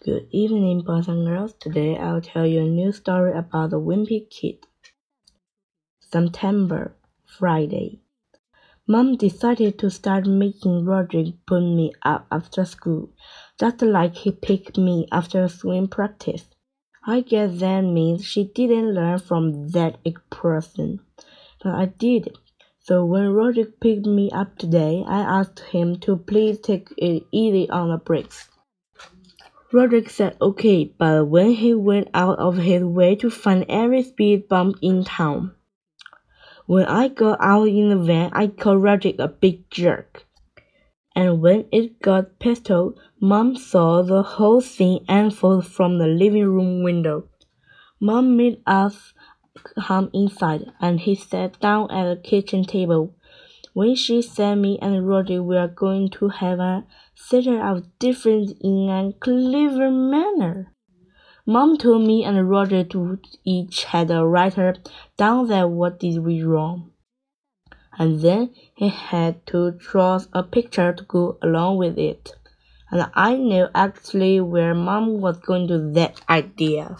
Good evening, boys and girls. Today I'll tell you a new story about the Wimpy Kid. September, Friday. Mom decided to start making Rodrick put me up after school, just like he picked me after swim practice. I guess that means she didn't learn from that person, but I did. So when Rodrick picked me up today, I asked him to please take it easy on the brakes. Rodrick said okay, but when he went out of his way to find every speed bump in town. When I got out in the van, I called Rodrick a big jerk. And when it got pistol, Mom saw the whole thing unfold from the living room window. Mom made us come inside, and he sat down at the kitchen table. When she said me and Roger were going to have a settle of difference in a clever manner. Mom told me and Roger to each had a writer down that what did we wrong. And then he had to draw a picture to go along with it. And I knew actually where mom was going to that idea.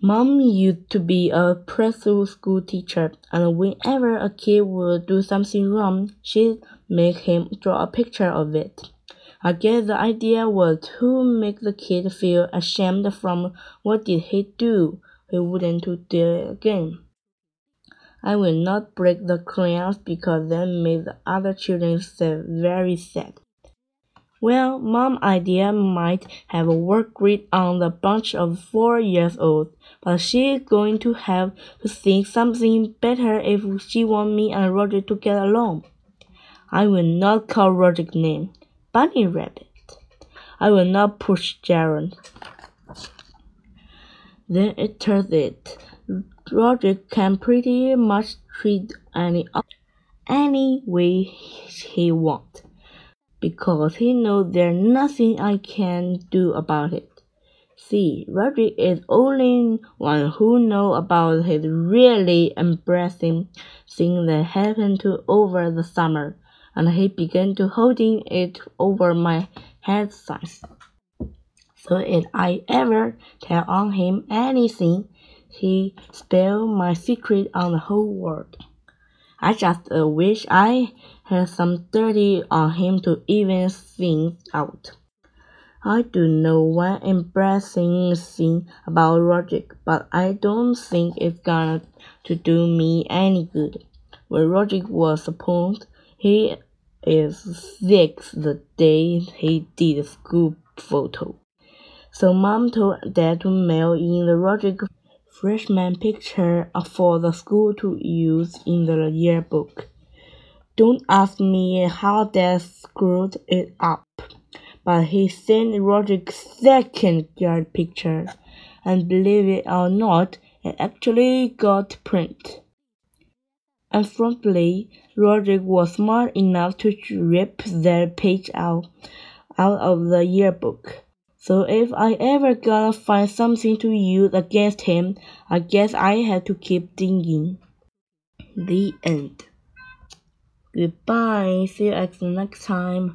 Mom used to be a preschool school teacher, and whenever a kid would do something wrong, she'd make him draw a picture of it. I guess the idea was to make the kid feel ashamed from what did he do. He wouldn't do it again. I will not break the crayons because that made the other children feel very sad. Well, mom idea might have a work great on the bunch of four years old, but she's going to have to think something better if she wants me and Roger to get along. I will not call Roger's name bunny rabbit. I will not push Jaron. Then it turns it. Roger can pretty much treat any any way he wants because he knows there's nothing I can do about it. See, Rodrick is only one who knows about his really embarrassing thing that happened to over the summer and he began to holding it over my head size. So if I ever tell on him anything, he spill my secret on the whole world. I just uh, wish I had some dirty on him to even things out. I do know one embarrassing thing about Rodrick, but I don't think it's gonna to do me any good. When Rodrick was supposed he is six the day he did school photo. So mom told dad to mail in the Rodrick freshman picture for the school to use in the yearbook. Don't ask me how dad screwed it up, but he sent Roger's second year picture, and believe it or not, it actually got print. Unfortunately, Rodrick was smart enough to rip that page out, out of the yearbook. So if I ever gotta find something to use against him, I guess I have to keep digging. The end. Goodbye. See you next time.